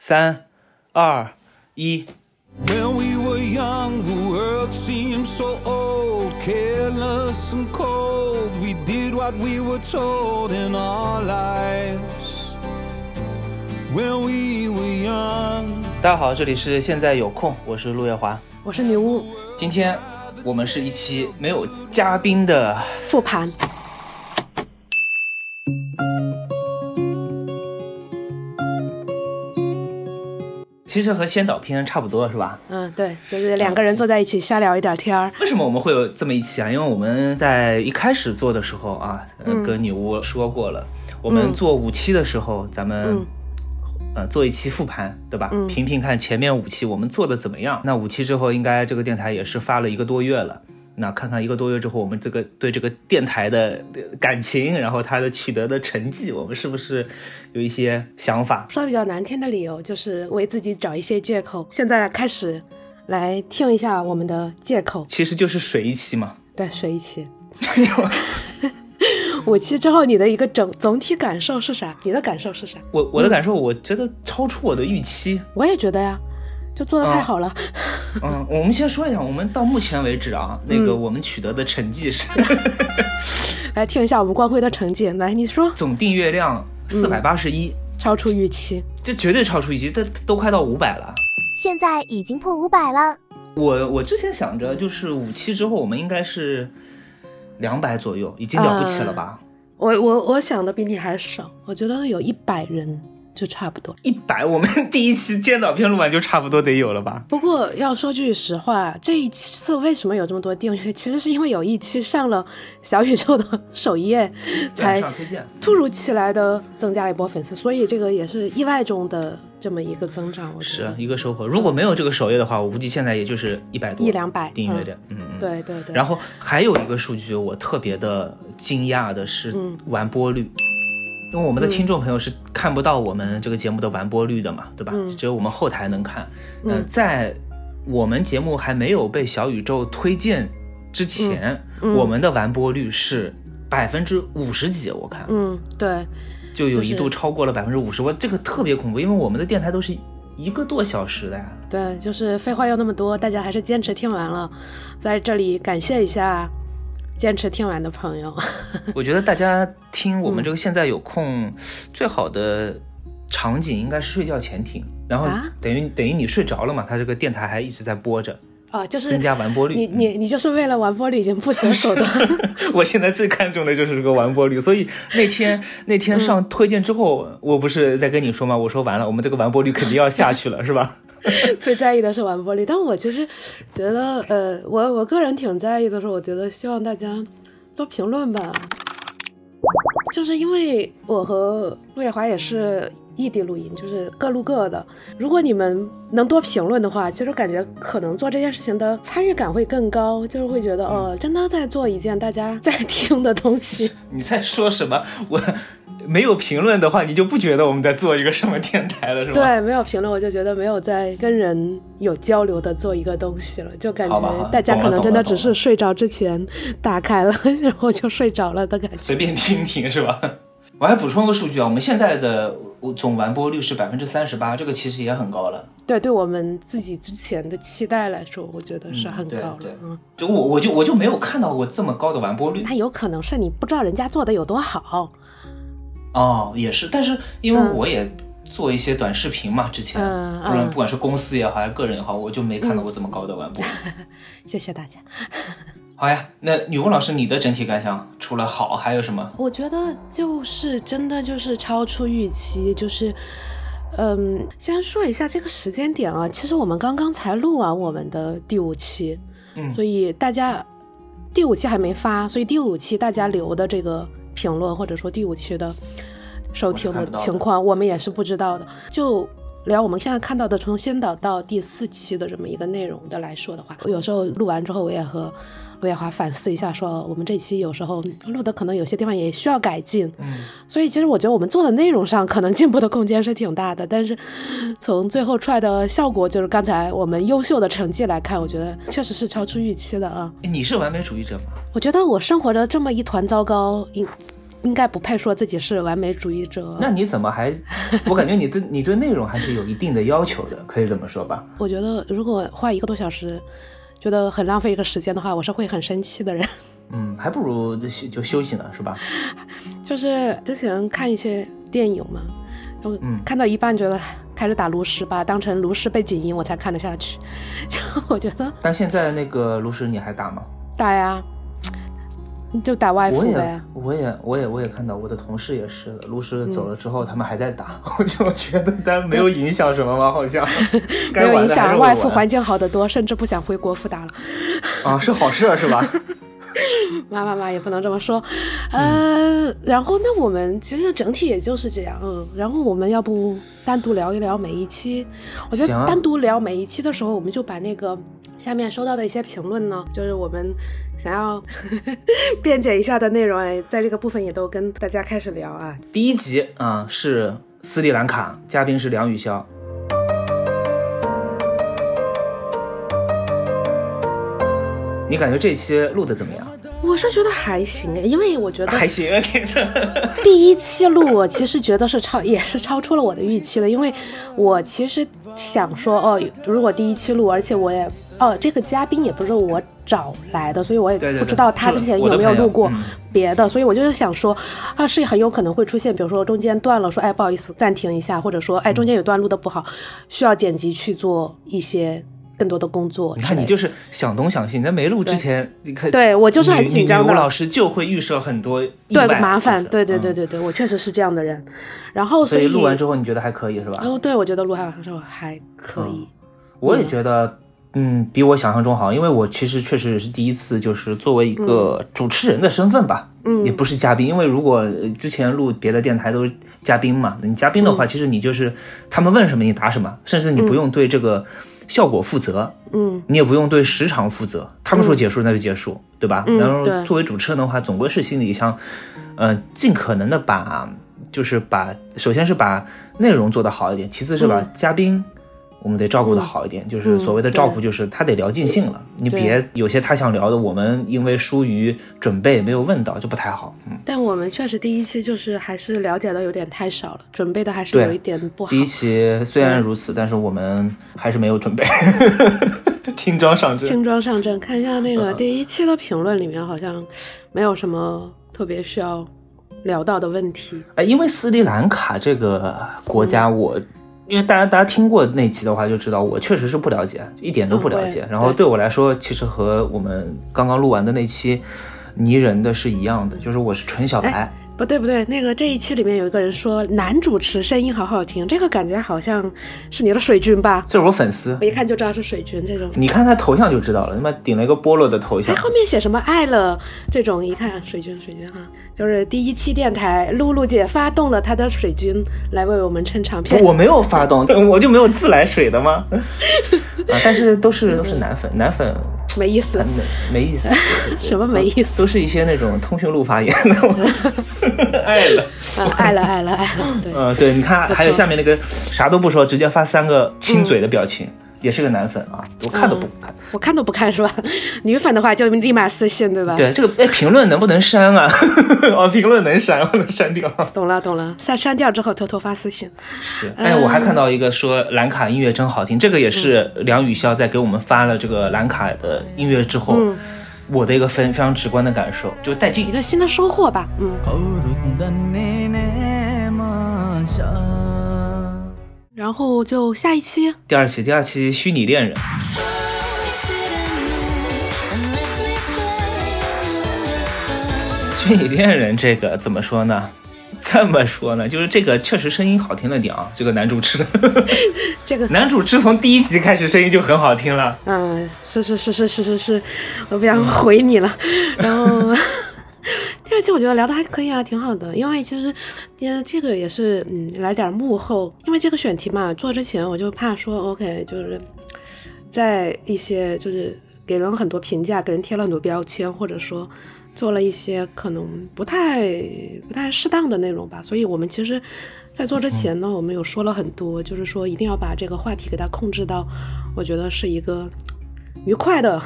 三、二、一。When we were young, the world seemed so old, careless and cold. We did what we were told in our lives. When we were young. 大家好，这里是现在有空，我是陆月华。我是女巫今天我们是一期没有嘉宾的，复盘，其实和先导片差不多，是吧？嗯，对，就是两个人坐在一起瞎聊一点天儿。为什么我们会有这么一期啊？因为我们在一开始做的时候啊，呃跟女巫说过了，我们做五期的时候，咱们、嗯呃做一期复盘，对吧？评评看前面五期我们做的怎么样。那五期之后，应该这个电台也是发了一个多月了。那看看一个多月之后，我们这个对这个电台的呃感情，然后它的取得的成绩，我们是不是有一些想法？说比较难听的理由，就是为自己找一些借口。现在开始来听一下我们的借口。其实就是水一期嘛。对，水一期。五期之后，你的一个整总体感受是啥？你的感受是啥？我我的感受，我觉得超出我的预期。我也觉得呀，就做的太好了。嗯，我们先说一下，我们到目前为止啊，那个我们取得的成绩是 来听一下我们光辉的成绩。来，你说，总订阅量四百八十一，超出预期。这绝对超出预期，这都快到五百了。现在已经破五百了。我我之前想着，就是五期之后我们应该是两百左右，已经了不起了吧？我我我想的比你还少，我觉得有一百人就差不多。一百，我们 第一期监导片录完就差不多得有了吧？不过要说句实话，这一次为什么有这么多订阅？其实是因为有一期上了小宇宙的首页，才。突如其来的增加了一波粉丝，所以这个也是意外中的这么一个增长。我觉是一个收获。如果没有这个首页的话，我估计现在也就是一百多一两百订阅的。嗯嗯。对对对。然后还有一个数据，我特别的惊讶的是完播率，因为我们的听众朋友是看不到我们这个节目的完播率的嘛，对吧？只有我们后台能看。嗯、在我们节目还没有被小宇宙推荐之前，我们的完播率是百分之五十几，我看，嗯，对，就有一度超过了百分之五十，我这个特别恐怖，因为我们的电台都是一个多小时的呀。对，就是废话又那么多，大家还是坚持听完了，在这里感谢一下坚持听完的朋友。我觉得大家听我们这个现在有空，最好的场景应该是睡觉前听，然后啊？等于、等于你睡着了嘛，它这个电台还一直在播着，啊，就是增加完播率。你你你就是为了完播率已经不择手段。我现在最看重的就是这个完播率，所以那天那天上推荐之后，我不是在跟你说吗？我说完了，我们这个完播率肯定要下去了，是吧？最在意的是完播率，但我其实觉得，呃，我我个人挺在意的是，我觉得希望大家多评论吧，就是因为我和陆野华也是异地录音，就是各录各的。如果你们能多评论的话，其实感觉可能做这件事情的参与感会更高，就是会觉得哦，真的在做一件大家在 听的东西。你在说什么？我没有评论的话，你就不觉得我们在做一个什么电台了，是吧？对，没有评论，我就觉得没有在跟人有交流的做一个东西了，就感觉大家可能真的只是睡着之前打开了，然后就睡着了的感觉。随便听听是吧？我还补充个数据啊，我们现在的总完播率是百分之三十八，这个其实也很高了。对，对我们自己之前的期待来说，我觉得是很高了。嗯，就我我就我就没有看到过这么高的完播率那有可能是你不知道人家做的有多好。哦，也是，但是因为嗯我也做一些短视频嘛，之前不管不管是公司也好还是个人也好，我就没看到过这么高的完播率。谢谢大家。好呀，那女巫老师，你的整体感想除了好还有什么？我觉得就是真的就是超出预期，就是，嗯，先说一下这个时间点啊，其实我们刚刚才录完我们的第五期，嗯所以大家第五期还没发，所以第五期大家留的这个评论或者说第五期的收听的情况，我们也是不知道的，就。聊我们现在看到的从先导到第四期的这么一个内容的来说的话，我有时候录完之后，我也和陆野华反思一下，说我们这期有时候录的可能有些地方也需要改进。嗯，所以其实我觉得我们做的内容上可能进步的空间是挺大的，但是从最后出来的效果，就是刚才我们优秀的成绩来看，我觉得确实是超出预期的啊。你是完美主义者吗？我觉得我生活着这么一团糟糕，应应该不配说自己是完美主义者。那你怎么还？我感觉你对你对内容还是有一定的要求的，可以这么说吧？我觉得如果花一个多小时，觉得很浪费一个时间的话，我是会很生气的人。嗯，还不如就休就休息呢，是吧？就是之前看一些电影嘛，然后看到一半觉得开始打炉石吧，当成炉石背景音我才看得下去。就我觉得但现在那个炉石你还打吗？打呀，就打外我也服呗。我也我也我也看到我的同事也是的，炉石走了之后，他们还在打，我就觉得但没有影响什么吗？好像没有影响，外服环境好得多，甚至不想回国复打了。啊，是好事是吧？妈妈妈也不能这么说，呃，然后那我们其实整体也就是这样，嗯，然后我们要不单独聊一聊每一期？我觉得单独聊每一期的时候，我们就把那个下面收到的一些评论呢，就是我们想要 辩解一下的内容，哎，在这个部分也都跟大家开始聊啊。第一集啊、是斯里兰卡，嘉宾是梁雨潇。你感觉这期录的怎么样？我是觉得还行哎，因为我觉得还行啊，天呐。第一期录，我其实觉得是超，也是超出了我的预期的，因为我其实想说，哦，如果第一期录，而且我也，哦，这个嘉宾也不是我找来的，所以我也不知道他之前有没有录过别的，所以我就是想说，啊，是很有可能会出现，比如说中间断了，说，哎，不好意思，暂停一下，或者说，哎，中间有段录的不好，需要剪辑去做一些更多的工作。你看，你就是想东想西，你在没录之前，你看，对我就是很紧张的。老师就会预设很多麻烦，就是对对对嗯。对对，我确实是这样的人，然后所以以录完之后，你觉得还可以是吧？哦，对，我觉得录海说还可以。我也觉得，嗯，比我想象中好，因为我其实确实是第一次，就是作为一个主持人的身份吧，嗯，也不是嘉宾，因为如果呃之前录别的电台都是嘉宾嘛，你嘉宾的话，其实你就是他们问什么你答什么，甚至你不用对这个效果负责，嗯，你也不用对时长负责，他们说结束那就结束，对吧？嗯然后作为主持人的话，总归是心里想，呃，尽可能的把，就是把，首先是把内容做得好一点，其次是把嘉宾。我们得照顾的好一点，就是所谓的照顾，就是他得聊尽兴了，你别有些他想聊的，我们因为疏于准备没有问到，就不太好。嗯，但我们确实第一期就是还是了解的有点太少了，准备的还是有一点不好。第一期虽然如此，但是我们还是没有准备，轻装上阵。轻装上阵，看一下那嗯个第一期的评论里面，好像没有什么特别需要聊到的问题。哎，因为斯里兰卡这个国嗯家，我、因为大家大家听过那期的话就知道，我确实是不了解，一点都不了解。嗯然后对我来说，其实和我们刚刚录完的那期泥人的是一样的，就是我是纯小白。哎不对不对，那个这一期里面有一个人说男主持声音好好听，这个感觉好像是你的水军吧？这是我粉丝我，一看就知道是水军这种。你看他头像就知道了，他妈顶了一个菠萝的头像哎，。后面写什么爱了这种，一看水军水军哈，就是第一期电台露露姐发动了她的水军来为我们撑场片。我没有发动，我就没有自来水的吗？啊，但是都是都是男粉，男粉没意思，没没意思，什么没意思？都是一些那种通讯录发言的。爱了，啊，爱了爱了爱了，对，嗯，对，你看还有下面那个啥都不说，直接发三个亲嘴的表情，也是个男粉啊，我看都不看。我看都不看是吧？女粉的话就立马私信对吧？，对，这个哎，评论能不能删啊？哦，评论能删，我能删掉。懂了懂了，删删掉之后偷偷发私信。是，哎，我还看到一个说兰卡音乐真好听，这个也是梁雨潇在给我们发了这个兰卡的音乐之后，我的一个非非常直观的感受，就带劲一。个新的收获吧，嗯。然后就下一期，第二期，第二期虚拟恋人。虚拟恋人这个怎么说呢？这么说呢，就是这个确实声音好听了点啊。这个男主持，这个男主持从第一集开始声音就很好听了。嗯，是是是是是是是，我不想回你了。然后。第二期我觉得聊的还可以啊，挺好的。因为其实，嗯，这个也是嗯来点幕后，因为这个选题嘛，做之前我就怕说，OK，就是在一些就是给人很多评价，给人贴了很多标签，或者说做了一些可能不太不太适当的内容吧。所以我们其实，在做之前呢，我们有说了很多，就是说一定要把这个话题给它控制到，我觉得是一个愉快的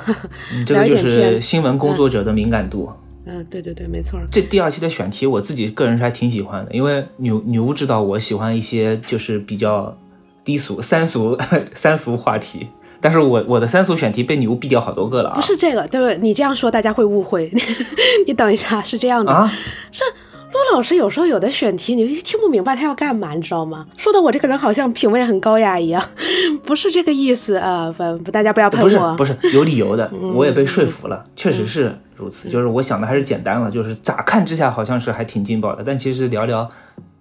你 这个就是新闻工作者的敏感度。嗯，对对对，没错。这第二期的选题，我自己个人是还挺喜欢的，因为女女巫知道我喜欢一些就是比较低俗、三俗、三俗话题，但是我我的三俗选题被女巫毙掉好多个了啊！不是这个，对你这样说大家会误会。你等一下，是这样的，啊，是陆老师有时候有的选题你听不明白他要干嘛，你知道吗？说的我这个人好像品味很高雅一样，不是这个意思啊！不不，大家不要喷不是我。不是有理由的，我也被说服了，确实是如此。就是我想的还是简单了，就是乍看之下好像是还挺劲爆的，但其实聊聊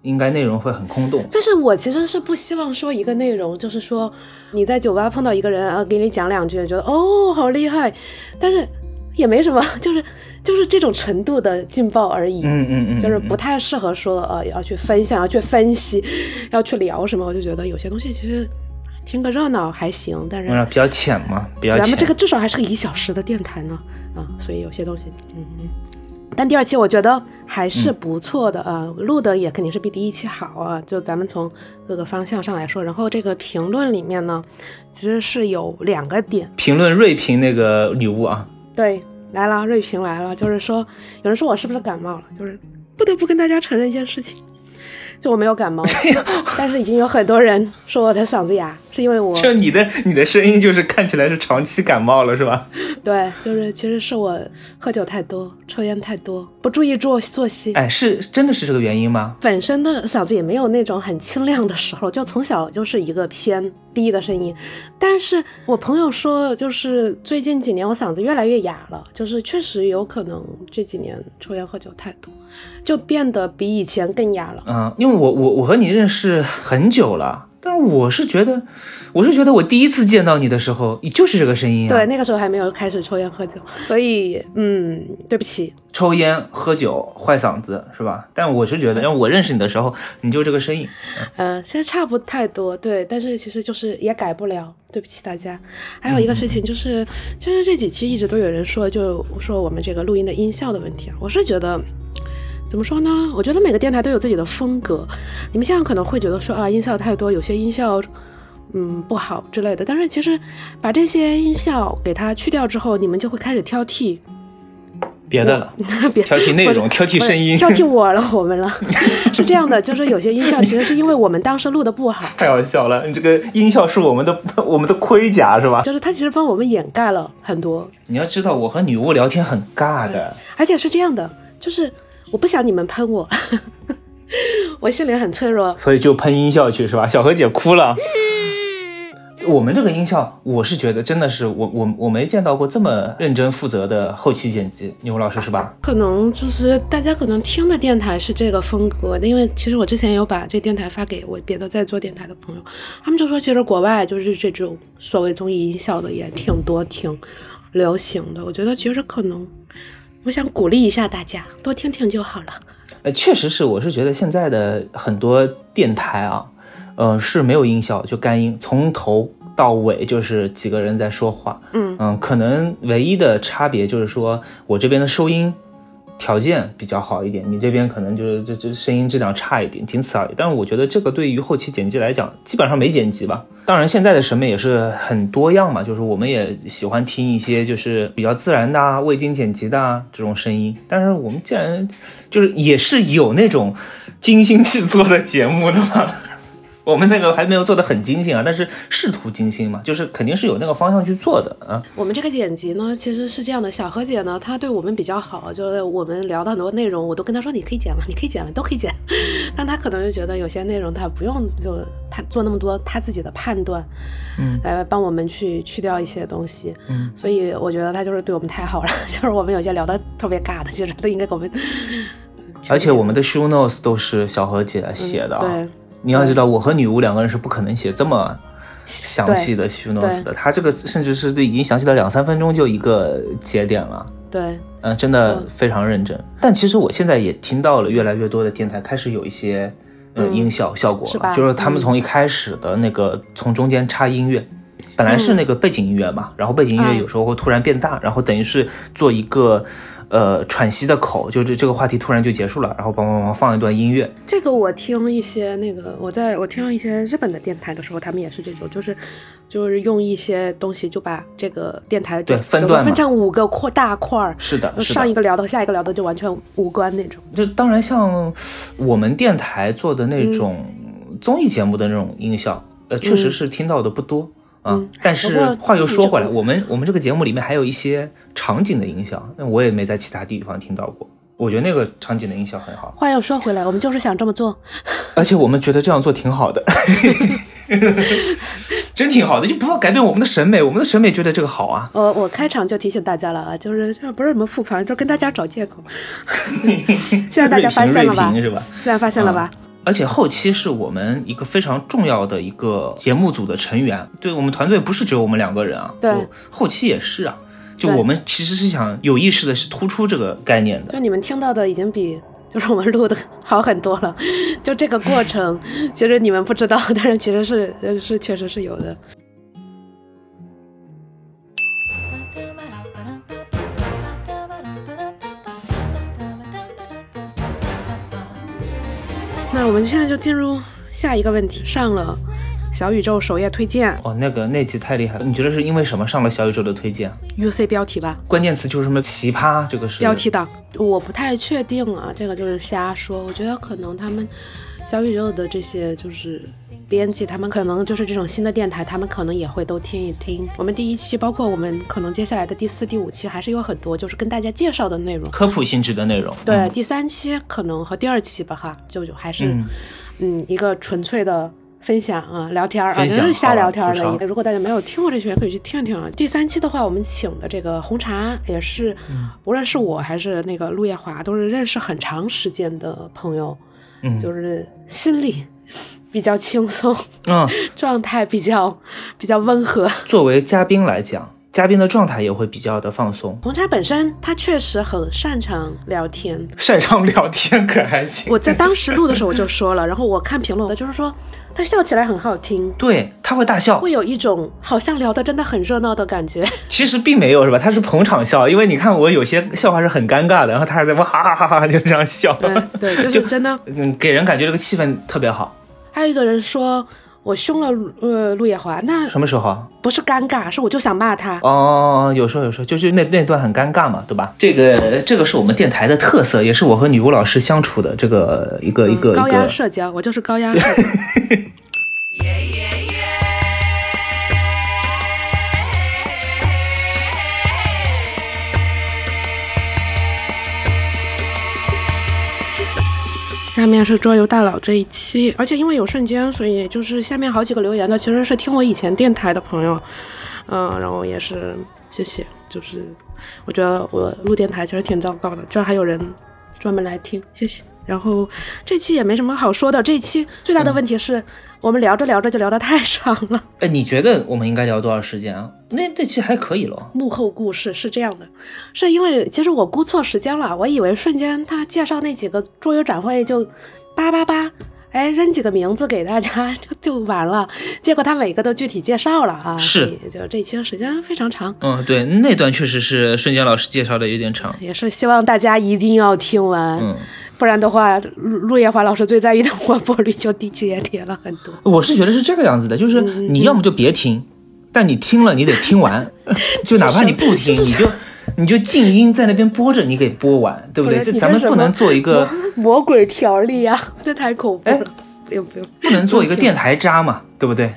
应该内容会很空洞。就是我其实是不希望说一个内容，就是说你在酒吧碰到一个人啊，给你讲两句，觉得哦好厉害，但是也没什么，就是就是这种程度的劲爆而已。嗯嗯嗯，就是嗯不太适合说呃要去分享、要去分析、要去聊什么。我就觉得有些东西其实听个热闹还行，但是嗯比较浅嘛，比较浅。咱们这个至少还是个一小时的电台呢，啊，所以有些东西，嗯嗯。但第二期我觉得还是不错的啊，录的也肯定是比第一期好啊。就咱们从各个方向上来说，然后这个评论里面呢，其实是有两个点，评论锐评那个女巫啊，对，来了，瑞平来了，就是说有人说我是不是感冒了，就是不得不跟大家承认一件事情，就我没有感冒，但是已经有很多人说我的嗓子哑，是因为我 就你的你的声音就是看起来是长期感冒了是吧？对，就是其实是我喝酒太多，抽烟太多，不注意作作息。哎，是真的是这个原因吗？本身的嗓子也没有那种很清亮的时候，就从小就是一个偏低的声音。但是我朋友说，就是最近几年我嗓子越来越哑了，就是确实有可能这几年抽烟喝酒太多，就变得比以前更哑了。嗯，因为我我我和你认识很久了，但我是觉得，我是觉得我第一次见到你的时候，你就是这个声音啊。对，，那个时候还没有开始抽烟喝酒，所以嗯，对不起，抽烟喝酒坏嗓子是吧？但我是觉得，因为我认识你的时候，你就这个声音。嗯，其实差不太多，对，但是其实就是也改不了，对不起大家。还有一个事情就是，就是这几期一直都有人说，就说我们这个录音的音效的问题啊，我是觉得。怎么说呢？我觉得每个电台都有自己的风格。你们现在可能会觉得说啊，音效太多，有些音效嗯不好之类的。但是其实把这些音效给它去掉之后，你们就会开始挑剔别的了，别挑剔内容，挑剔声音，挑剔我了，我们了。是这样的，就是有些音效其实是因为我们当时录的不好，太好笑了。你这个音效是我们的 我们的盔甲是吧？就是它其实帮我们掩盖了很多，你要知道，我和女巫聊天很尬的。而且是这样的，就是我不想你们喷我，我心里很脆弱。所以就喷音效去是吧？小何姐哭了。我们这个音效，我是觉得真的是我我我没见到过这么认真负责的后期剪辑，牛老师是吧？可能就是大家可能听的电台是这个风格的，因为其实我之前有把这电台发给我别的在做电台的朋友，他们就说其实国外就是这种所谓综艺音效的也挺多，挺流行的。我觉得其实可能，我想鼓励一下大家，多听听就好了。呃，确实是，我是觉得现在的很多电台啊，呃，是没有音效，就干音，从头到尾就是几个人在说话。嗯可能唯一的差别就是说我这边的收音条件比较好一点，你这边可能就是这这声音质量差一点，仅此而已。但是我觉得这个对于后期剪辑来讲，基本上没剪辑吧。当然，现在的审美也是很多样嘛，就是我们也喜欢听一些就是比较自然的啊、未经剪辑的啊这种声音。但是我们既然就是也是有那种精心制作的节目的嘛。我们那个还没有做的很精心啊，但是试图精心嘛，就是肯定是有那个方向去做的啊。我们这个剪辑呢，其实是这样的，小何姐呢，她对我们比较好，就是我们聊到很多内容，我都跟她说你可以剪了，你可以剪了，都可以剪。但她可能就觉得有些内容她不用就判做那么多她自己的判断，嗯，来帮我们去去掉一些东西。嗯，所以我觉得她就是对我们太好了，就是我们有些聊的特别尬的，其实都应该给我们。而且我们的 show notes 都是小何姐写的啊。对，你要知道，我和女巫两个人是不可能写这么详细的 show notes 的。他这个甚至是已经详细到两三分钟就一个节点了。对，嗯，真的非常认真。但其实我现在也听到了越来越多的电台开始有一些呃嗯音效效果就是他们嗯从一开始的那个从中间插音乐，本来是那个背景音乐嘛，然后背景音乐嗯有时候会突然变大，然后等于是做一个呃喘息的口，就这这个话题突然就结束了，然后梆梆梆放一段音乐，这个我听一些那个，我在我听一些日本的电台的时候，他们也是这种，就是就是用一些东西就把这个电台对分段分成五个块大块儿，是的，是的。上一个聊的和下一个聊的就完全无关那种。就当然像我们电台做的嗯那种综艺节目的那种音效，呃，确实是听到的不多。啊，但是话又说回来，我们我们这个节目里面还有一些场景的音效，那我也没在其他地方听到过。我觉得那个场景的音效很好，话又说回来，我们就是想这么做。而且我们觉得这样做挺好的，真挺好的，就不要改变我们的审美，我们的审美觉得这个好啊。我我开场就提醒大家了啊，就是这不是什么复盘，就跟大家找借口。现在大家发现了吧？是吧？现在发现了吧？而且后期是我们一个非常重要的一个节目组的成员，对我们团队不是只有我们两个人啊，对后期也是啊。就我们其实是想有意识的是突出这个概念的，就你们听到的已经比就是我们录的好很多了。就这个过程，其实你们不知道，但是其实是呃是确实是有的。那我们现在就进入下一个问题，上了。小宇宙首页推荐哦，那个那集太厉害了，你觉得是因为什么上了小宇宙的推荐？UC 标题吧，关键词就是什么奇葩，这个是标题党，我不太确定啊，这个就是瞎说。我觉得可能他们小宇宙的这些就是编辑，他们可能就是这种新的电台，他们可能也会都听一听。我们第一期，包括我们可能接下来的第四、第五期，还是有很多就是跟大家介绍的内容。科普性质的内容。对，第三期可能和第二期吧，哈，就就还是嗯嗯一个纯粹的。分享啊，聊天儿啊，就是瞎聊天儿吐槽的。如果大家没有听过这些，可以去听听啊。第三期的话，我们请的这个红茶也是，嗯无论是我还是那个陆夜华，都是认识很长时间的朋友，嗯就是心里 比较轻松，嗯，状态比较比较温和。作为嘉宾来讲，嘉宾的状态也会比较的放松，红茶本身他确实很擅长聊天，擅长聊天可还行。我在当时录的时候我就说了，然后我看评论，就是说他笑起来很好听，对，他会大笑，会有一种好像聊的真的很热闹的感觉。其实并没有是吧？他是捧场笑，因为你看我有些笑话是很尴尬的，然后他还在哇哈哈哈哈就这样笑，嗯，对，就是真的。嗯，给人感觉这个气氛特别好。还有一个人说我凶了呃陆夜华，那什么时候啊？不是尴尬，是我就想骂他。哦，有时候有时候就是那那段很尴尬嘛，对吧？这个这个是我们电台的特色，也是我和女巫老师相处的这个一个一个嗯高压。社交，我就是高压社交。下面是桌游大佬这一期，而且因为有瞬间，所以就是下面好几个留言的其实是听我以前电台的朋友，嗯，然后也是谢谢，就是我觉得我录电台其实挺糟糕的，居然还有人专门来听，谢谢。然后这期也没什么好说的，这期最大的问题是、我们聊着聊着就聊得太长了。哎，你觉得我们应该聊多少时间啊？那这期还可以了。幕后故事是这样的，是因为其实我估错时间了，我以为瞬间他介绍那几个桌游展会就八八八，哎扔几个名字给大家就就完了，结果他每个都具体介绍了啊，是就这期时间非常长，嗯，对，那段确实是瞬间老师介绍的有点长。也是希望大家一定要听完，嗯，不然的话，陆陆夜华老师最在意的完播率就低跌跌了很多。我是觉得是这个样子的，就是嗯你要么就别听，但你听了你得听完，就哪怕你不听，你就你就静音在那边播着，你给播完，对不对？这咱们不能做一个魔鬼条例啊，这太恐怖哎了，不用不用。不能做一个电台渣嘛，对不对？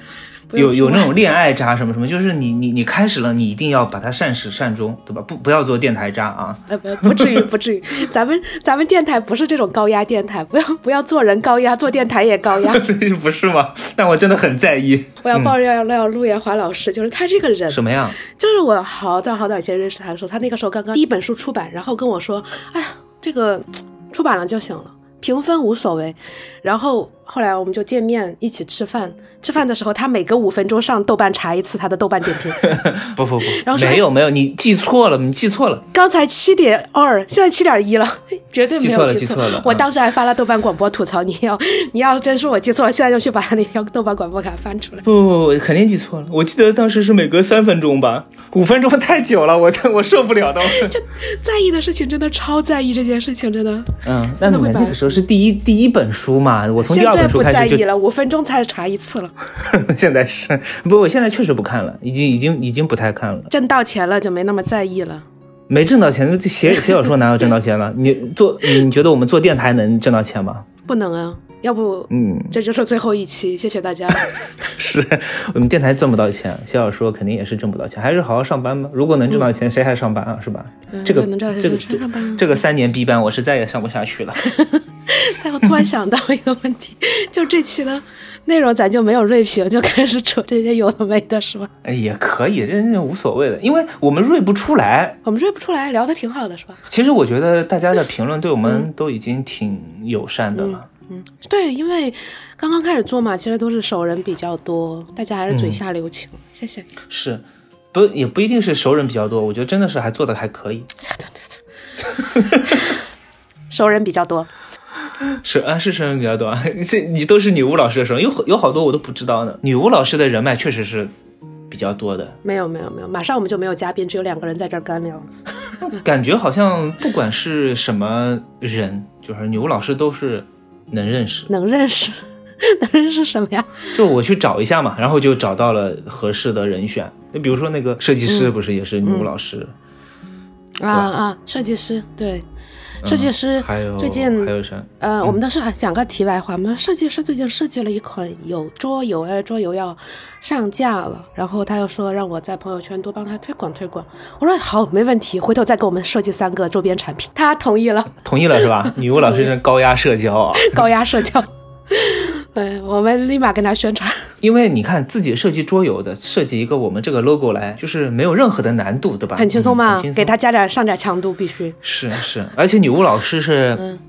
有有那种恋爱渣什么什么，就是你你你开始了，你一定要把它善始善终，对吧？不不要做电台渣啊！呃不不至于不至于，咱们咱们电台不是这种高压电台，不要不要做人高压，做电台也高压。不是吗？但我真的很在意我要爆料料陆延华老师，就是他这个人，什么呀？就是我好早好早以前认识他的时候，他那个时候刚刚第一本书出版，然后跟我说，哎呀，这个出版了就行了，评分无所谓。然后后来我们就见面一起吃饭。吃饭的时候，他每隔五分钟上豆瓣查一次他的豆瓣点评。不不不，然后没有没有，你记错了，你记错了。刚才七点二，现在七点一了，绝对没有记记错了记错了嗯我当时还发了豆瓣广播吐槽你要，你要真说我记错了，现在就去把那条豆瓣广播卡翻出来。不不不，肯定记错了。我记得当时是每隔三分钟吧，五分钟太久了，我我受不了的。在意的事情真的超在意这件事情，真的。嗯，那那个时候是第一第一本书嘛？我从第二本书不开始就，在意了，五分钟才查一次了。现在是不？我现在确实不看了，已经已经已经不太看了。挣到钱了就没那么在意了。没挣到钱，这写写小说哪有挣到钱了？你做你你觉得我们做电台能挣到钱吗？不能啊，要不嗯，这就是最后一期，谢谢大家。是我们电台挣不到钱，写小说肯定也是挣不到钱，还是好好上班吧。如果能挣到钱，谁还上班啊？是吧？这个这个这个三年 B 班，我是再也上不下去了。但我突然想到一个问题，就这期的内容咱就没有锐评，就开始扯这些有的没的，是吧？哎，也可以，这这无所谓的，因为我们锐不出来。我们锐不出来，聊的挺好的，是吧？其实我觉得大家的评论对我们都已经挺友善的了。嗯，对，因为刚刚开始做嘛，其实都是熟人比较多，大家还是嘴下留情，谢谢。是，不也不一定是熟人比较多，我觉得真的是还做的还可以。熟人比较多，是啊，是熟人比较多啊。这 你都是女巫老师的时候，有有好多我都不知道呢。女巫老师的人脉确实是比较多的，没有没有没有，马上我们就没有嘉宾，只有两个人在这儿干聊。感觉好像不管是什么人，就是女巫老师都是能认识。能认识，能认识什么呀？就我去找一下嘛，然后就找到了合适的人选。你比如说那个设计师，不是也是女巫老师？啊啊，设计师对，设计师、最近还有谁？呃，我们当时还讲个题外话，我们设计师最近设计了一款有桌游，哎，桌游要上架了，然后他又说让我在朋友圈多帮他推广推广，我说好，没问题，回头再给我们设计三个周边产品，他同意了，同意了是吧？女巫老师这是高压社交啊！高压社交，对我们立马跟他宣传，因为你看自己设计桌游的，设计一个我们这个 logo 来，就是没有任何的难度，对吧？很轻松嘛，嗯松给他加点上点强度，必须，是是，而且女巫老师是，嗯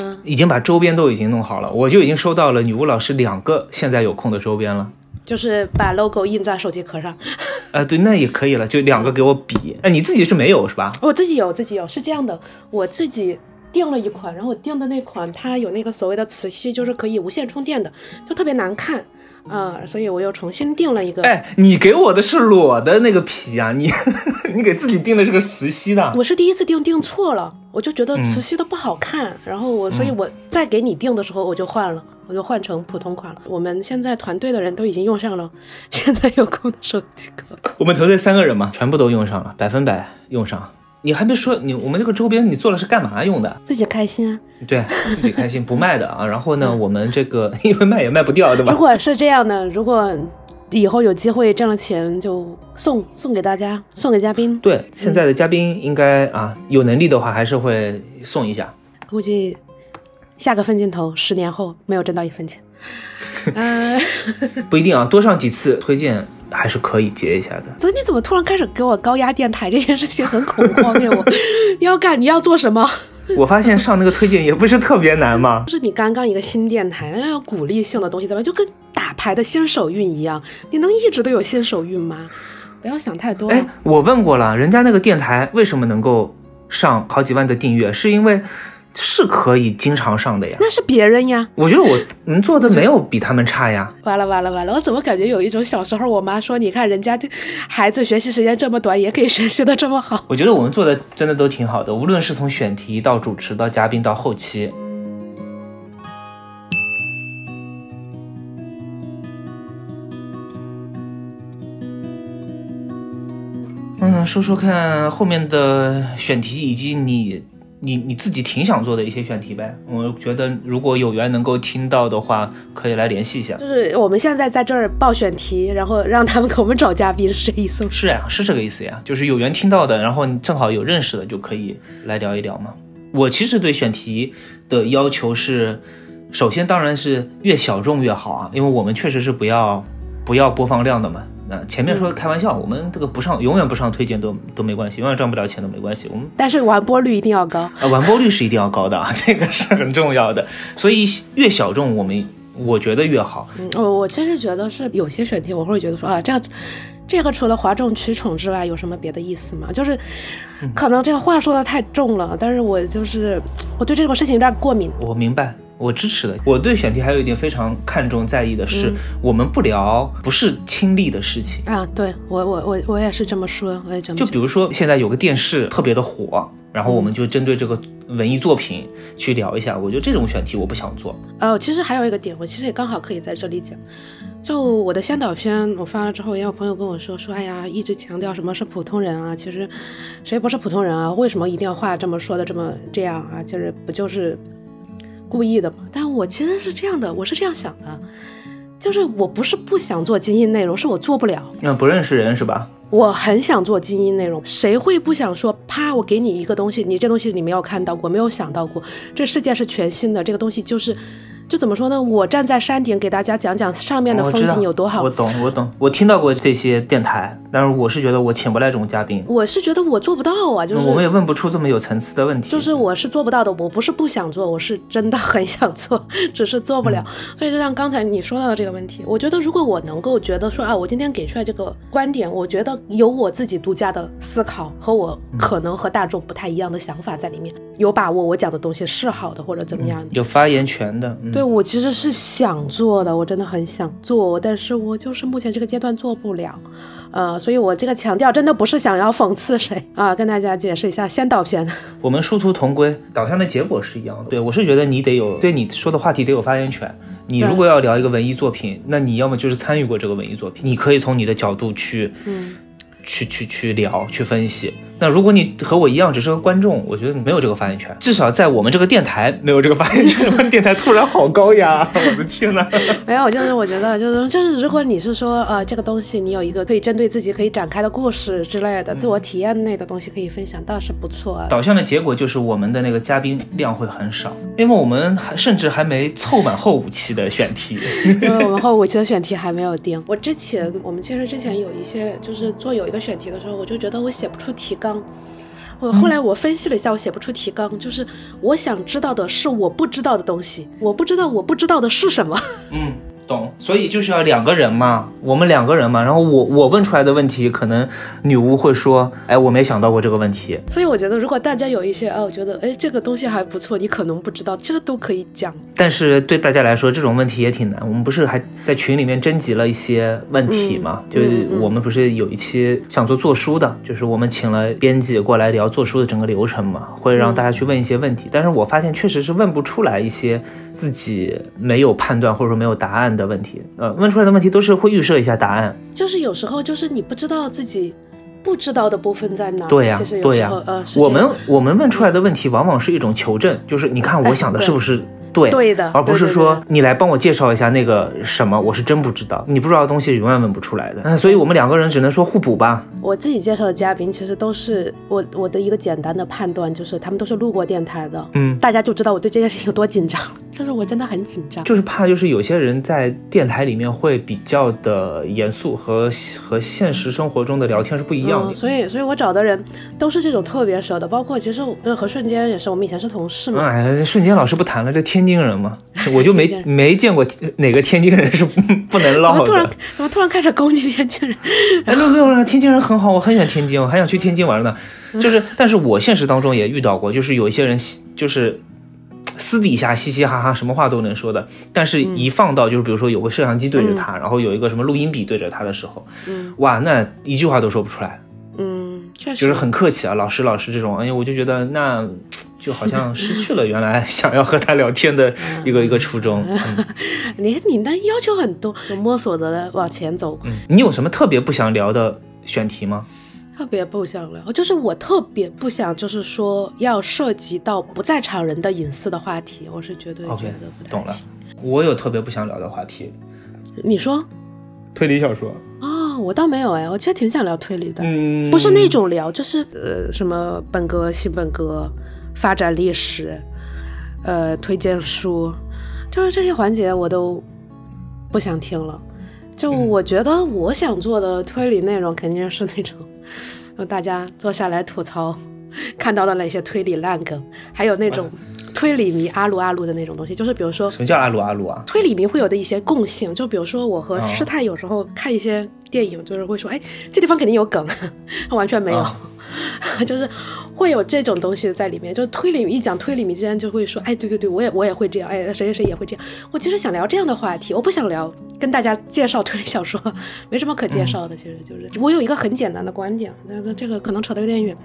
嗯，已经把周边都已经弄好了，我就已经收到了女巫老师两个现在有空的周边了。就是把 logo 印在手机壳上。啊、对，那也可以了，就两个给我比。哎，你自己是没有是吧？我自己有，自己有，是这样的，我自己订了一款，然后我订的那款它有那个所谓的磁吸，就是可以无线充电的，就特别难看，啊、所以我又重新订了一个。哎，你给我的是裸的那个皮啊，你 你给自己订的是个磁吸的。我是第一次订订错了，我就觉得磁吸的不好看，然后我，所以我再给你订的时候我就换了，我就换成普通款了。我们现在团队的人都已经用上了 现在有空的手机壳。我们团队三个人嘛，全部都用上了，百分百用上。你还没说你我们这个周边你做了是干嘛用的？自己开心啊！对自己开心不卖的啊。然后呢，我们这个 因为卖也卖不掉，对吧如？果是这样的，如果以后有机会挣了钱，就送送给大家，送给嘉宾。对，现在的嘉宾应该啊有能力的话还是会送一下。估计下个分镜头，十年后没有挣到一分钱。呃，不一定啊，多上几次推荐还是可以结一下的。所以你怎么突然开始给我高压电台这件事情很恐慌呀？我要干，你要做什么？我发现上那个推荐也不是特别难嘛就。是你刚刚一个新电台，那要鼓励性的东西，对吧？就跟打牌的新手运一样，你能一直都有新手运吗？不要想太多。哎，我问过了，人家那个电台为什么能够上好几万的订阅，是因为是可以经常上的呀。那是别人呀。我觉得我能做的没有比他们差呀。完了完了完了！我怎么感觉有一种小时候我妈说，你看人家这孩子学习时间这么短，也可以学习的这么好。我觉得我们做的真的都挺好的，无论是从选题到主持到嘉宾到后期。嗯，说说看后面的选题以及你你你自己挺想做的一些选题呗。我觉得如果有缘能够听到的话，可以来联系一下。就是我们现在在这儿报选题，然后让他们给我们找嘉宾，是这意思吗？是呀，是这个意思呀，就是有缘听到的，然后你正好有认识的，就可以来聊一聊嘛。我其实对选题的要求是，首先当然是越小众越好啊，因为我们确实是不要不要播放量的嘛。那前面说开玩笑，我们这个不上永远不上推荐都都没关系，永远赚不了钱都没关系。我们但是完播率一定要高。啊，完播率是一定要高的啊，这个是很重要的。所以越小众，我们我觉得越好。嗯，我我其实觉得是有些选题，我会觉得说啊，这样这个除了哗众取宠之外，有什么别的意思吗？就是可能这个话说的太重了，但是我就是我对这个事情有点过敏。我明白，我支持的。我对选题还有一点非常看重在意的是，我们不聊不是亲历的事情。啊，对我我我我也是这么说，我也这么觉就比如说现在有个电视特别的火，然后我们就针对这个文艺作品去聊一下。我觉得这种选题我不想做。呃，其实还有一个点，我其实也刚好可以在这里讲。就我的先导片，我发了之后，也有朋友跟我说说，哎呀，一直强调什么是普通人啊，其实谁不是普通人啊？为什么一定要话这么说的这么这样啊？就是不就是故意的嘛？但我其实是这样的，我是这样想的，就是我不是不想做精英内容，是我做不了。那不认识人是吧？我很想做精英内容，谁会不想说？啪，我给你一个东西，你这东西你没有看到过，没有想到过，这世界是全新的，这个东西就是。就怎么说呢？我站在山顶给大家讲讲上面的风景有多好。我懂，我懂，我听到过这些电台，但是我是觉得我请不来这种嘉宾，我是觉得我做不到啊，就是我们也问不出这么有层次的问题。就是我是做不到的，我不是不想做，我是真的很想做，只是做不了。嗯所以就像刚才你说到的这个问题，我觉得如果我能够觉得说啊，我今天给出来这个观点，我觉得有我自己独家的思考和我嗯可能和大众不太一样的想法在里面，有把握我讲的东西是好的或者怎么样的。有发言权的，嗯、对我其实是想做的，我真的很想做，但是我就是目前这个阶段做不了，呃，所以我这个强调真的不是想要讽刺谁啊，跟大家解释一下先导片。我们殊途同归，导向的结果是一样的。对我是觉得你得有对你说的话题得有发言权。你如果要聊一个文艺作品，那你要么就是参与过这个文艺作品，你可以从你的角度去，嗯，去去去聊去分析。那如果你和我一样只是个观众，我觉得你没有这个发言权，至少在我们这个电台 没有这个发言权。电台突然好高呀，我的天呐！没有，就是我觉得就是就是，如果你是说呃这个东西你有一个可以针对自己可以展开的故事之类的，自我体验类的东西可以分享，倒是不错啊。导向的结果就是我们的那个嘉宾量会很少，因为我们还甚至还没凑满后五期的选题。因 为我们后五期的选题还没有定。我之前我们其实之前有一些就是做有一个选题的时候，我就觉得我写不出提纲。我后来我分析了一下，我写不出提纲，就是我想知道的是我不知道的东西，我不知道我不知道的是什么。嗯，懂。所以就是要两个人嘛，我们两个人嘛。然后我我问出来的问题，可能女巫会说，哎，我没想到过这个问题。所以我觉得，如果大家有一些啊，我觉得哎这个东西还不错，你可能不知道，其实都可以讲。但是对大家来说，这种问题也挺难。我们不是还在群里面征集了一些问题嘛？就是我们不是有一期想做做书的，就是我们请了编辑过来聊做书的整个流程嘛，会让大家去问一些问题。但是我发现确实是问不出来一些自己没有判断或者说没有答案的问题。呃，问出来的问题都是会预设一下答案。就是有时候就是你不知道自己不知道的部分在哪。对呀、对呀、呃，我们我们问出来的问题往往是一种求证，就是你看我想的是不是对，对的而不是说你来帮我介绍一下那个什么，我是真不知道，你不知道的东西永远问不出来的。嗯，所以我们两个人只能说互补吧。我自己介绍的嘉宾，其实都是我我的一个简单的判断，就是他们都是路过电台的，嗯，大家就知道我对这件事情有多紧张。就是我真的很紧张。就是怕就是有些人在电台里面会比较的严肃，和和现实生活中的聊天是不一样的。嗯，所以，所以我找的人都是这种特别熟的，包括其实我和瞬间也是，我们以前是同事嘛。哎，瞬间老师不谈了，这天津人嘛，我就没没见过哪个天津人是不 不能怎唠么突然的。怎么突然开始攻击天津人？哎，没有没有，天津人很好，我很喜欢天津，我还想去天津玩呢。就是，但是我现实当中也遇到过，就是有一些人就是私底下嘻嘻哈哈，什么话都能说的，但是一放到就是比如说有个摄像机对着他，然后有一个什么录音笔对着他的时候，嗯哇，那一句话都说不出来，嗯，确实就是很客气啊，老师老师这种，哎呀，我就觉得那。就好像失去了原来想要和他聊天的 一个一个初衷。嗯你你那要求很多，就摸索着的往前走。嗯，你有什么特别不想聊的选题吗？特别不想聊，就是我特别不想，就是说要涉及到不在场人的隐私的话题，我是绝对觉得不太懂了。我有特别不想聊的话题，你说推理小说。哦，我倒没有哎，我其实挺想聊推理的，嗯，不是那种聊，就是呃什么本格、新本格、发展历史，呃推荐书，就是这些环节我都不想听了。就嗯。我觉得我想做的推理内容肯定是那种，让大家坐下来吐槽看到的那些推理烂梗，还有那种推理迷阿鲁阿鲁的那种东西，就是比如说什么叫阿鲁阿鲁啊？推理迷会有的一些共性，就比如说我和哦。师太有时候看一些电影，就是会说，哎，这地方肯定有梗，完全没有，啊 就是会有这种东西在里面。就是推理一讲推理迷之间就会说，哎，对对对，我也我也会这样，哎，谁谁谁也会这样。我其实想聊这样的话题，我不想聊跟大家介绍推理小说，没什么可介绍的。其实就是我有一个很简单的观点，那那这个可能扯得有点远。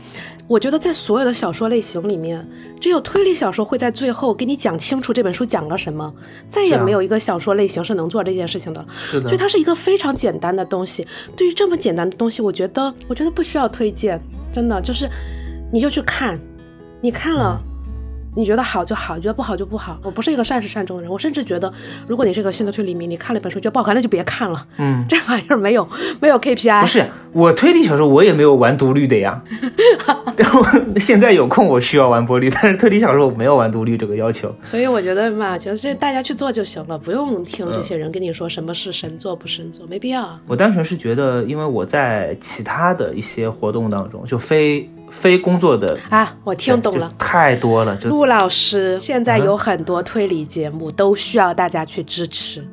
我觉得在所有的小说类型里面，只有推理小说会在最后给你讲清楚这本书讲了什么，再也没有一个小说类型是能做这件事情的。是的所以它是一个非常简单的东西。对于这么简单的东西，我觉得我觉得不需要推荐，真的就是你就去看，你看了。你觉得好就好，你觉得不好就不好。我不是一个善始善终的人，我甚至觉得，如果你是一个新的推理迷，你看了一本书觉得不好看，那就别看了。嗯，这玩意儿没有没有 KPI，不是我推理小说，我也没有完读率的呀。我现在有空，我需要完播率，但是推理小说我没有完读率这个要求。所以我觉得嘛，就是大家去做就行了，不用听这些人跟你说什么是神作不神作，没必要。我单纯是觉得，因为我在其他的一些活动当中，就非非工作的，啊，我听懂了。太多了，就陆老师现在有很多推理节目都需要大家去支持，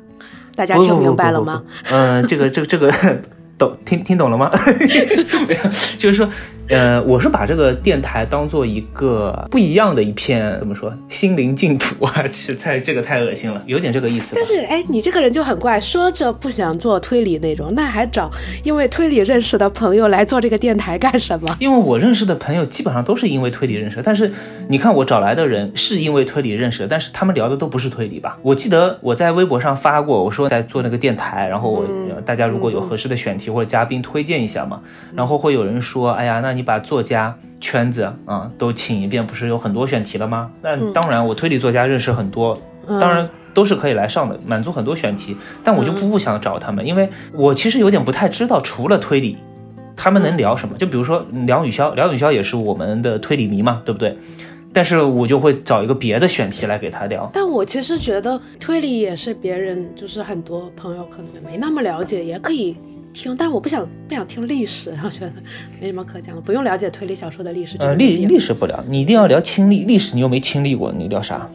大家听明白了吗？？嗯，这个这个这个 懂听听懂了吗？没有，就是说，呃，我是把这个电台当做一个不一样的一片怎么说心灵净土啊，实在这个太恶心了，有点这个意思。但是，哎，你这个人就很怪，说着不想做推理内容，那还找因为推理认识的朋友来做这个电台干什么？因为我认识的朋友基本上都是因为推理认识的，但是你看我找来的人是因为推理认识的，但是他们聊的都不是推理吧？我记得我在微博上发过，我说在做那个电台，然后我、呃大家如果有合适的选题或者嘉宾推荐一下嘛，然后会有人说，哎呀，那你把作家圈子啊、都请一遍，不是有很多选题了吗？那当然，我推理作家认识很多，当然。都是可以来上的，满足很多选题，但我就不不想找他们，因为我其实有点不太知道，除了推理，他们能聊什么？就比如说梁雨潇，梁雨潇也是我们的推理迷嘛，对不对？但是我就会找一个别的选题来给他聊。但我其实觉得推理也是别人，就是很多朋友可能没那么了解，也可以听。但我不想不想听历史，我觉得没什么可讲的，不用了解推理小说的历史。呃，历历史不聊，你一定要聊亲历，历史你又没亲历过，你聊啥？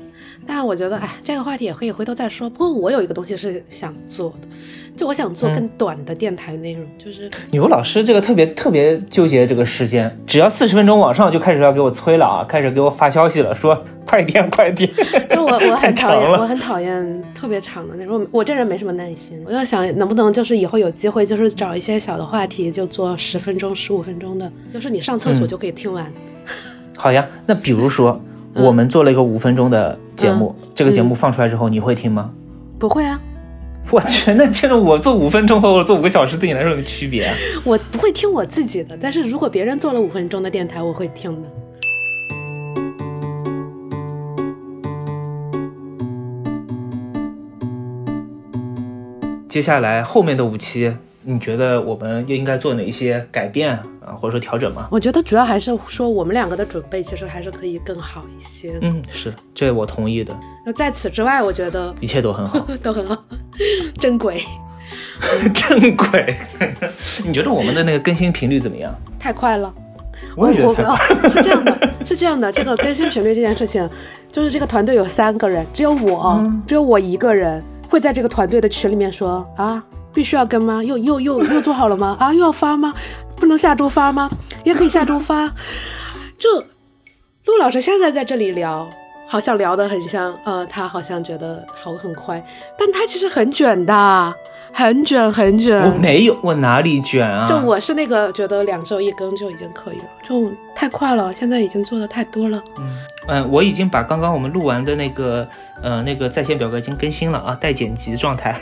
但我觉得，哎，这个话题也可以回头再说。不过我有一个东西是想做的，就我想做更短的电台内容，就是牛老师这个特别特别纠结这个时间，只要四十分钟往上就开始要给我催了啊，开始给我发消息了，说快点快点。就我我很讨厌，我很讨厌特别长的那种。我这人没什么耐心，我就想能不能就是以后有机会，就是找一些小的话题，就做十分钟、十五分钟的，就是你上厕所就可以听完。好呀，那比如说我们做了一个五分钟的节目，这个节目放出来之后你会听吗？不会啊，我去，那这个我做五分钟和我做五个小时对你来说有什么区别啊？我不会听我自己的，但是如果别人做了五分钟的电台，我会听的。接下来后面的五期，你觉得我们又应该做哪一些改变啊，或者说调整吗？我觉得主要还是说我们两个的准备其实还是可以更好一些。嗯，是，这我同意的，那在此之外，我觉得一切都很好。都很好，真鬼，正轨，你觉得我们的那个更新频率怎么样？太快了。我也觉得我太快。哦是这样的，是这样的，这个更新频率这件事情，就是这个团队有三个人，只有我，嗯只有我一个人会在这个团队的群里面说啊，必须要跟吗？又又又又做好了吗？啊，又要发吗？不能下周发吗？也可以下周发。就陆老师现在在这里聊，好像聊得很像，呃，他好像觉得好很快，但他其实很卷的，很卷很卷。我没有，我哪里卷啊？就我是那个觉得两周一更就已经可以了，就太快了，现在已经做的太多了。嗯嗯，我已经把刚刚我们录完的那个呃那个在线表格已经更新了啊，待剪辑状态。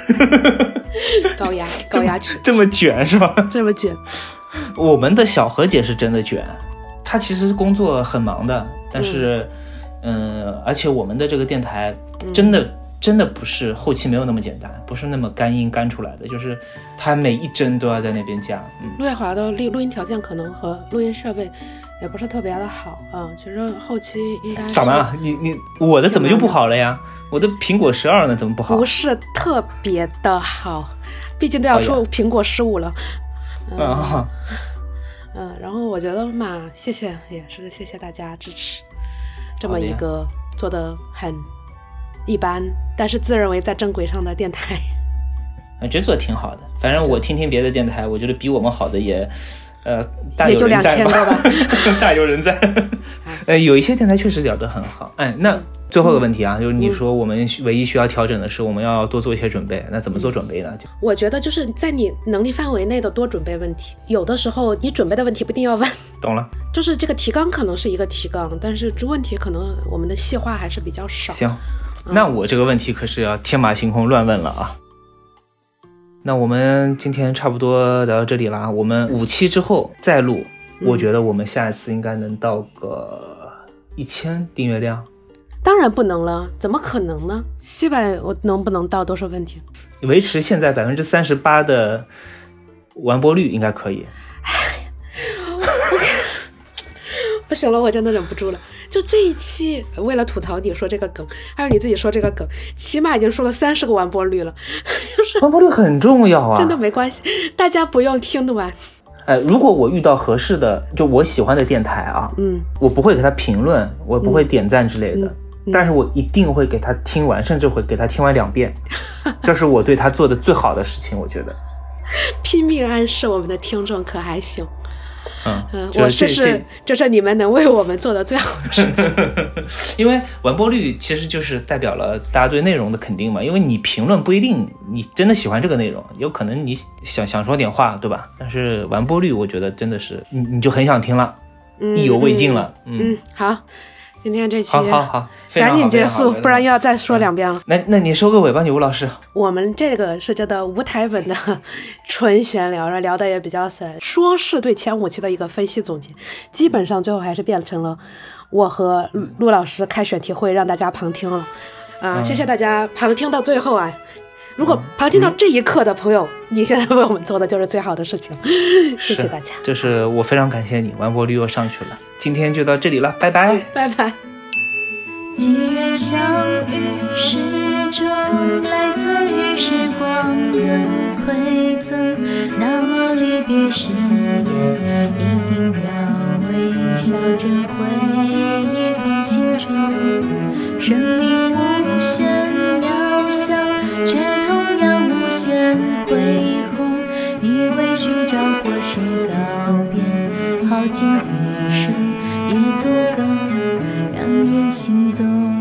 高压高压曲，这么卷是吧？这么卷，我们的小何姐是真的卷，她其实工作很忙的，但是，嗯、而且我们的这个电台真的、真的不是后期没有那么简单，不是那么干音干出来的，就是她每一帧都要在那边加，嗯，陆月华的录录音条件可能和录音设备也不是特别的好啊。其实后期应该是咋办？你你我的怎么就不好了呀？我的苹果十二呢，怎么不好不？是特别的好，毕竟都要出苹果十五了。嗯啊，嗯，然后我觉得嘛，谢谢，也是谢谢大家支持这么一个做的很一般，但是自认为在正轨上的电台。我觉得做的挺好的。反正我听听别的电台，我觉得比我们好的也，呃，大也就两有人在千个吧。大有人在。呃，有一些电台确实聊得很好。哎，那最后一个问题啊，就是你说我们唯一需要调整的是，我们要多做一些准备。那怎么做准备呢？就我觉得就是在你能力范围内的多准备问题。有的时候你准备的问题不一定要问，懂了。就是这个提纲可能是一个提纲，但是这问题可能我们的细化还是比较少。行，那我这个问题可是要天马行空乱问了啊。那我们今天差不多聊到这里啦，我们五期之后再录，我觉得我们下一次应该能到个一千订阅量，当然不能了，怎么可能呢？七百我能不能到都是问题。维持现在百分之三十八的完播率应该可以。不行了，我真的忍不住了。就这一期，为了吐槽你说这个梗，还有你自己说这个梗，起码已经说了三十个完播率了，完播率很重要啊，真的没关系，大家不用听得完。哎，如果我遇到合适的，就我喜欢的电台啊，嗯，我不会给他评论，我不会点赞之类的，但是我一定会给他听完，甚至会给他听完两遍，这是我对他做的最好的事情，我觉得。拼命暗示我们的听众可还行？嗯嗯，我这这是这是你们能为我们做的最好的事情。因为完播率其实就是代表了大家对内容的肯定嘛。因为你评论不一定你真的喜欢这个内容，有可能你想想说点话，对吧？但是完播率，我觉得真的是你你就很想听了，意犹未尽了。嗯，嗯，好，今天这期好好好，赶紧结束，不然又要要再说两遍了。那那你收个尾吧，你吴老师。我们这个是叫做无台本的纯闲聊，然后聊的也比较散，说是对前五期的一个分析总结，基本上最后还是变成了我和陆陆老师开选题会，让大家旁听了。啊、嗯谢谢大家旁听到最后啊！如果旁听到这一刻的朋友，你现在为我们做的就是最好的事情，谢谢大家，就是我非常感谢你，完播率又上去了。今天就到这里了，拜拜。拜拜。既然相遇是种来自于时光的馈赠，那么离别一定要微笑着回忆放心中。生命无限渺小，却同样无限恢宏。以为寻找或是告别，耗尽一生也足够让人心动。